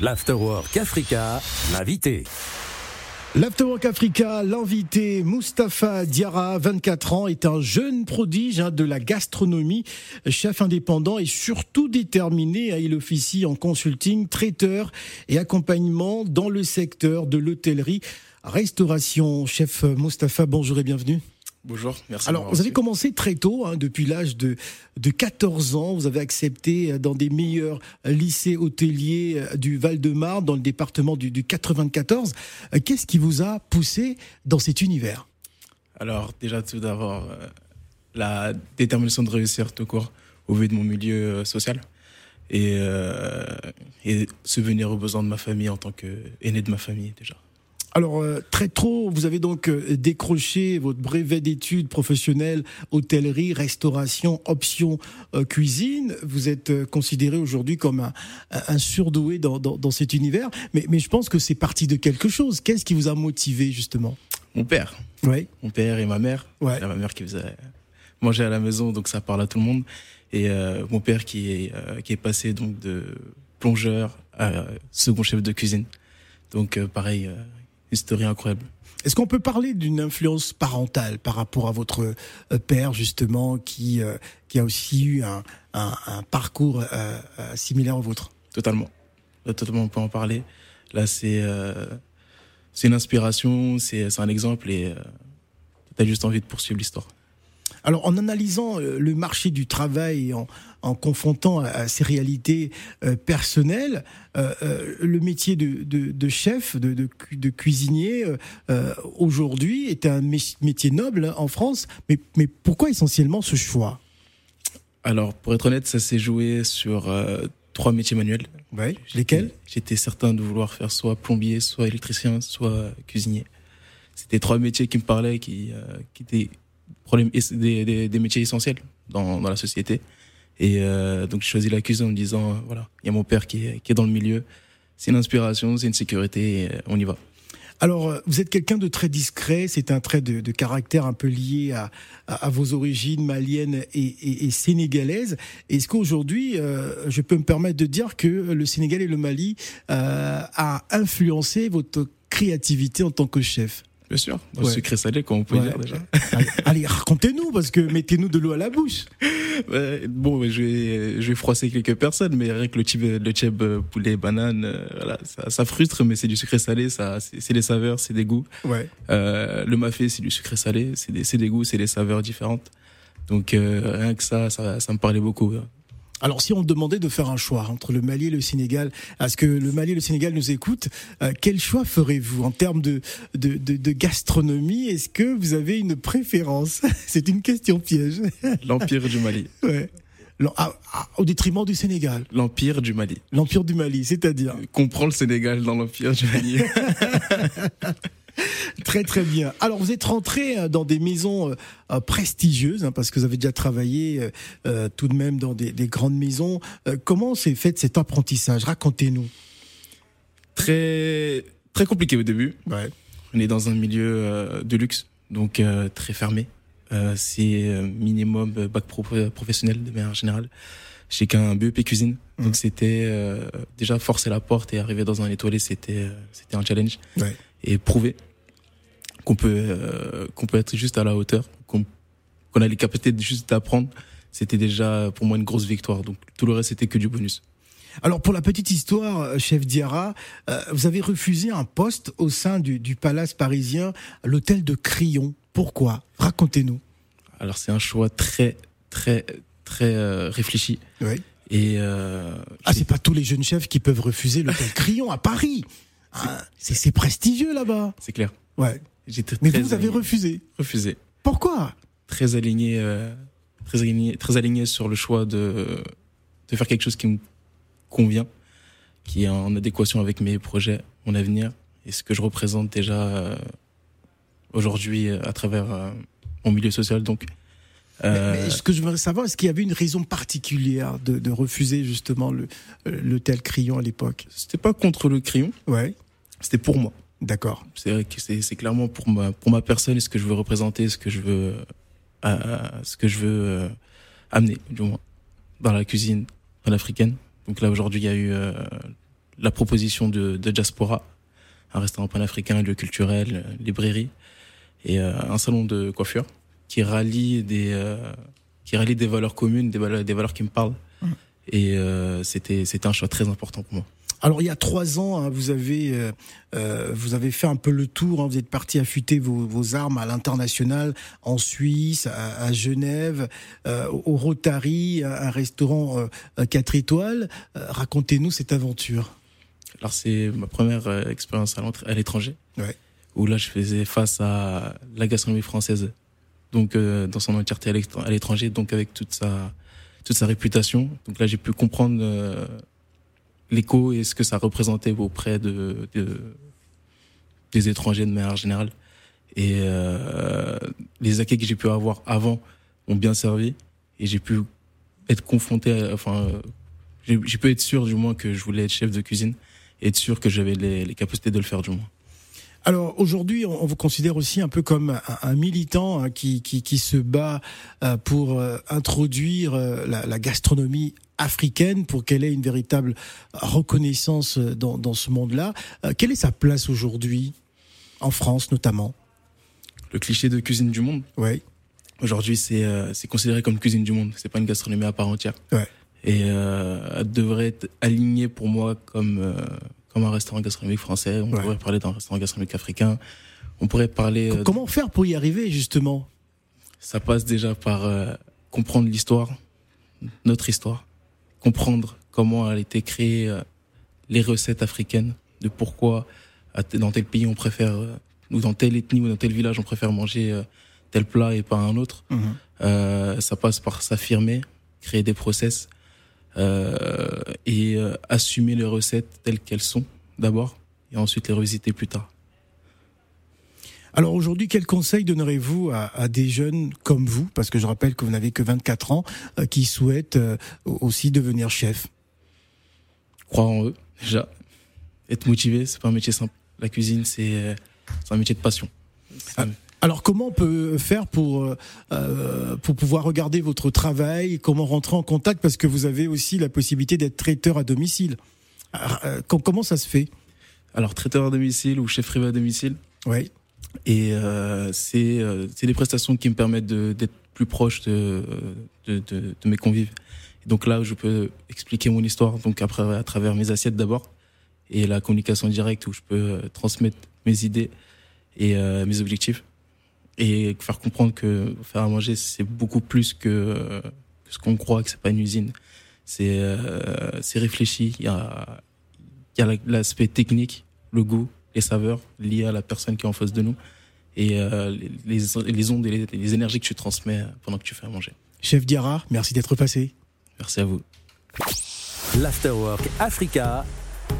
L'Afterwork Africa, l'invité. L'Afterwork Africa, l'invité Mustapha Diarra, 24 ans, est un jeune prodige hein, de la gastronomie, chef indépendant et surtout déterminé. à Il officie en consulting, traiteur et accompagnement dans le secteur de l'hôtellerie, restauration. Chef Mustapha, bonjour et bienvenue. Bonjour, merci. Alors, vous avez commencé très tôt, hein, depuis l'âge de, de 14 ans. Vous avez accepté euh, dans des meilleurs lycées hôteliers euh, du Val-de-Marne, dans le département du, du 94. Euh, qu'est-ce qui vous a poussé dans cet univers? Alors, déjà, tout d'abord, la détermination de réussir tout court au vu de mon milieu social et, euh, et subvenir aux besoins de ma famille en tant qu'aîné de ma famille, déjà. Alors euh, très tôt, vous avez donc euh, décroché votre brevet d'études professionnelles hôtellerie, restauration, option euh, cuisine. Vous êtes considéré aujourd'hui comme un, un surdoué dans, dans, dans, cet univers, mais, mais je pense que c'est parti de quelque chose. Qu'est-ce qui vous a motivé justement? Mon père. Oui. Mon père et ma mère. Ouais. Ma mère qui faisait manger à la maison, donc ça parle à tout le monde. Et euh, mon père qui est qui est passé donc de plongeur à second chef de cuisine. Donc pareil Histoire incroyable. Est-ce qu'on peut parler d'une influence parentale par rapport à votre euh, père justement qui euh, qui a aussi eu un, un, un parcours euh, similaire au vôtre? Totalement, totalement on peut en parler. Là c'est c'est une inspiration, c'est un exemple et tu as juste envie de poursuivre l'histoire. Alors, en analysant euh, le marché du travail, en, en confrontant à, ces réalités euh, personnelles, euh, euh, le métier de, de, de chef, de, de, de cuisinier, aujourd'hui est un métier noble hein, en France. Mais, mais pourquoi essentiellement ce choix? Alors, pour être honnête, ça s'est joué sur trois métiers manuels. Ouais, lesquels? J'étais certain de vouloir faire soit plombier, soit électricien, soit cuisinier. C'était trois métiers qui me parlaient, qui, qui étaient problème, des, des, métiers essentiels dans, dans la société. Et euh, donc, j'ai choisi la en me disant, euh, voilà, il y a mon père qui est, qui est dans le milieu. C'est une inspiration, c'est une sécurité, euh, on y va. Alors, vous êtes quelqu'un de très discret, c'est un trait de, de, caractère un peu lié à, à, vos origines maliennes et, et, et sénégalaises. Est-ce qu'aujourd'hui, je peux me permettre de dire que le Sénégal et le Mali a influencé votre créativité en tant que chef? Bien sûr, dans ouais. sucré salé, comme on peut ouais. dire déjà. Allez, allez racontez-nous, parce que mettez-nous de l'eau à la bouche. Bon, je vais, je vais froisser quelques personnes, mais avec le tchib, le tchib poulet, banane, euh, voilà, ça, ça, frustre, mais c'est du sucré salé, ça, c'est des saveurs, c'est des goûts. Ouais. Euh, le mafé, c'est du sucré salé, c'est des, des goûts, c'est des saveurs différentes. Donc euh, rien que ça, ça, ça me parlait beaucoup. Alors, si on demandait de faire un choix entre le Mali et le Sénégal, est-ce que le Mali et le Sénégal nous écoutent euh, Quel choix ferez-vous en termes de, de, de, de gastronomie? Est-ce que vous avez une préférence? C'est une question piège. L'Empire du Mali. Ouais. Ah, ah, au détriment du Sénégal. L'Empire du Mali. L'Empire du Mali, c'est-à-dire? Comprend le Sénégal dans l'Empire du Mali. Très très bien. Alors vous êtes rentré dans des maisons euh, prestigieuses hein, parce que vous avez déjà travaillé euh, tout de même dans des, des grandes maisons. Euh, comment s'est fait cet apprentissage? Racontez-nous. Très très compliqué au début. Ouais. On est dans un milieu de luxe, donc très fermé. C'est minimum bac pro professionnel de manière générale. J'ai qu'un BEP cuisine, mmh. donc c'était déjà forcer la porte et arriver dans un étoilé, c'était c'était un challenge. Ouais. Et prouver qu'on peut euh, qu'on peut être juste à la hauteur, qu'on qu'on a les capacités de juste d'apprendre, c'était déjà pour moi une grosse victoire. Donc tout le reste c'était que du bonus. Alors pour la petite histoire, chef Diarra, euh, vous avez refusé un poste au sein du, du palace parisien, l'hôtel de Crillon. Pourquoi? Racontez-nous. Alors c'est un choix très très très euh, réfléchi. Oui. Et euh, ah c'est pas tous les jeunes chefs qui peuvent refuser l'hôtel Crillon à Paris. Ah, c'est prestigieux là-bas. C'est clair. Ouais. Mais vous, avez refusé. Refusé. Pourquoi? Très aligné, euh, très aligné, très aligné sur le choix de de faire quelque chose qui me convient, qui est en adéquation avec mes projets, mon avenir et ce que je représente déjà euh, aujourd'hui à travers euh, mon milieu social. Donc, euh... mais, mais, ce que je voudrais savoir, est-ce qu'il y avait une raison particulière de, de refuser justement le l'hôtel Crayon à l'époque? C'était pas contre le Crayon. Ouais. C'était pour moi. D'accord. C'est c'est clairement pour ma pour ma personne, ce que je veux représenter, ce que je veux euh, ce que je veux euh, amener du moins dans la cuisine panafricaine. Donc là aujourd'hui, il y a eu euh, la proposition de, de Diaspora, un restaurant panafricain, lieu culturel, librairie, et un salon de coiffure qui rallie des qui rallie des valeurs communes, des valeurs, des valeurs qui me parlent. Hum. Et c'était c'était un choix très important pour moi. Alors il y a trois ans, hein, vous avez euh, euh, vous avez fait un peu le tour. Hein, vous êtes parti affûter vos, vos armes à l'international, en Suisse, à, Genève, euh, au Rotary, un restaurant euh, 4 étoiles. Racontez-nous cette aventure. Alors c'est ma première expérience à l'étranger, ouais. où là je faisais face à la gastronomie française, donc dans son entièreté à l'étranger, donc avec toute sa toute sa réputation. Donc là j'ai pu comprendre l'écho et ce que ça représentait auprès de, de des étrangers de manière générale. Et euh, les acquis que j'ai pu avoir avant ont bien servi et j'ai pu être confronté, enfin, j'ai pu être sûr du moins que je voulais être chef de cuisine et être sûr que j'avais les, les capacités de le faire du moins. Alors aujourd'hui, on vous considère aussi un peu comme un, militant hein, qui, qui, qui, se bat euh, pour euh, introduire euh, la, la, gastronomie africaine pour qu'elle ait une véritable reconnaissance dans, dans ce monde-là. Quelle est sa place aujourd'hui, en France notamment? Le cliché de cuisine du monde? Oui. Aujourd'hui, c'est c'est considéré comme cuisine du monde. C'est pas une gastronomie à part entière. Ouais. Et elle devrait être alignée pour moi comme comme un restaurant gastronomique français. On pourrait parler d'un restaurant gastronomique africain. On pourrait parler. Euh, comment faire pour y arriver justement? Ça passe déjà par euh, comprendre l'histoire, notre histoire, comprendre comment a été créée euh, les recettes africaines, de pourquoi dans tel pays on préfère, ou dans telle ethnie ou dans tel village on préfère manger tel plat et pas un autre. Mhm. ça passe par s'affirmer, créer des process, euh, et euh, assumer les recettes telles qu'elles sont d'abord et ensuite les revisiter plus tard. Alors aujourd'hui, quel conseil donnerez-vous à, des jeunes comme vous, parce que je rappelle que vous n'avez que 24 ans, euh, qui souhaitent aussi devenir chef? Croire en eux, déjà. Être motivé, c'est pas un métier simple. La cuisine, c'est un métier de passion. Ah, alors comment on peut faire pour euh, euh, pour pouvoir regarder votre travail Comment rentrer en contact Parce que vous avez aussi la possibilité d'être traiteur à domicile. Euh, comment ça se fait? Alors traiteur à domicile ou chef privé à domicile? Oui. Et euh, c'est c'est des prestations qui me permettent d'être plus proche de de, de de, mes convives. Et donc là, je peux expliquer mon histoire donc après à travers mes assiettes d'abord et la communication directe où je peux transmettre mes idées et mes objectifs et faire comprendre que faire à manger c'est beaucoup plus que, ce qu'on croit que c'est pas une usine. C'est euh, c'est réfléchi. Il y a il y a l'aspect technique le goût les saveurs liées à la personne qui est en face de nous et euh, les, les ondes et les, énergies que tu transmets pendant que tu fais à manger. Chef Diarra merci d'être passé. Merci à vous. l'Afterwork Africa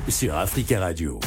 sur Africa Radio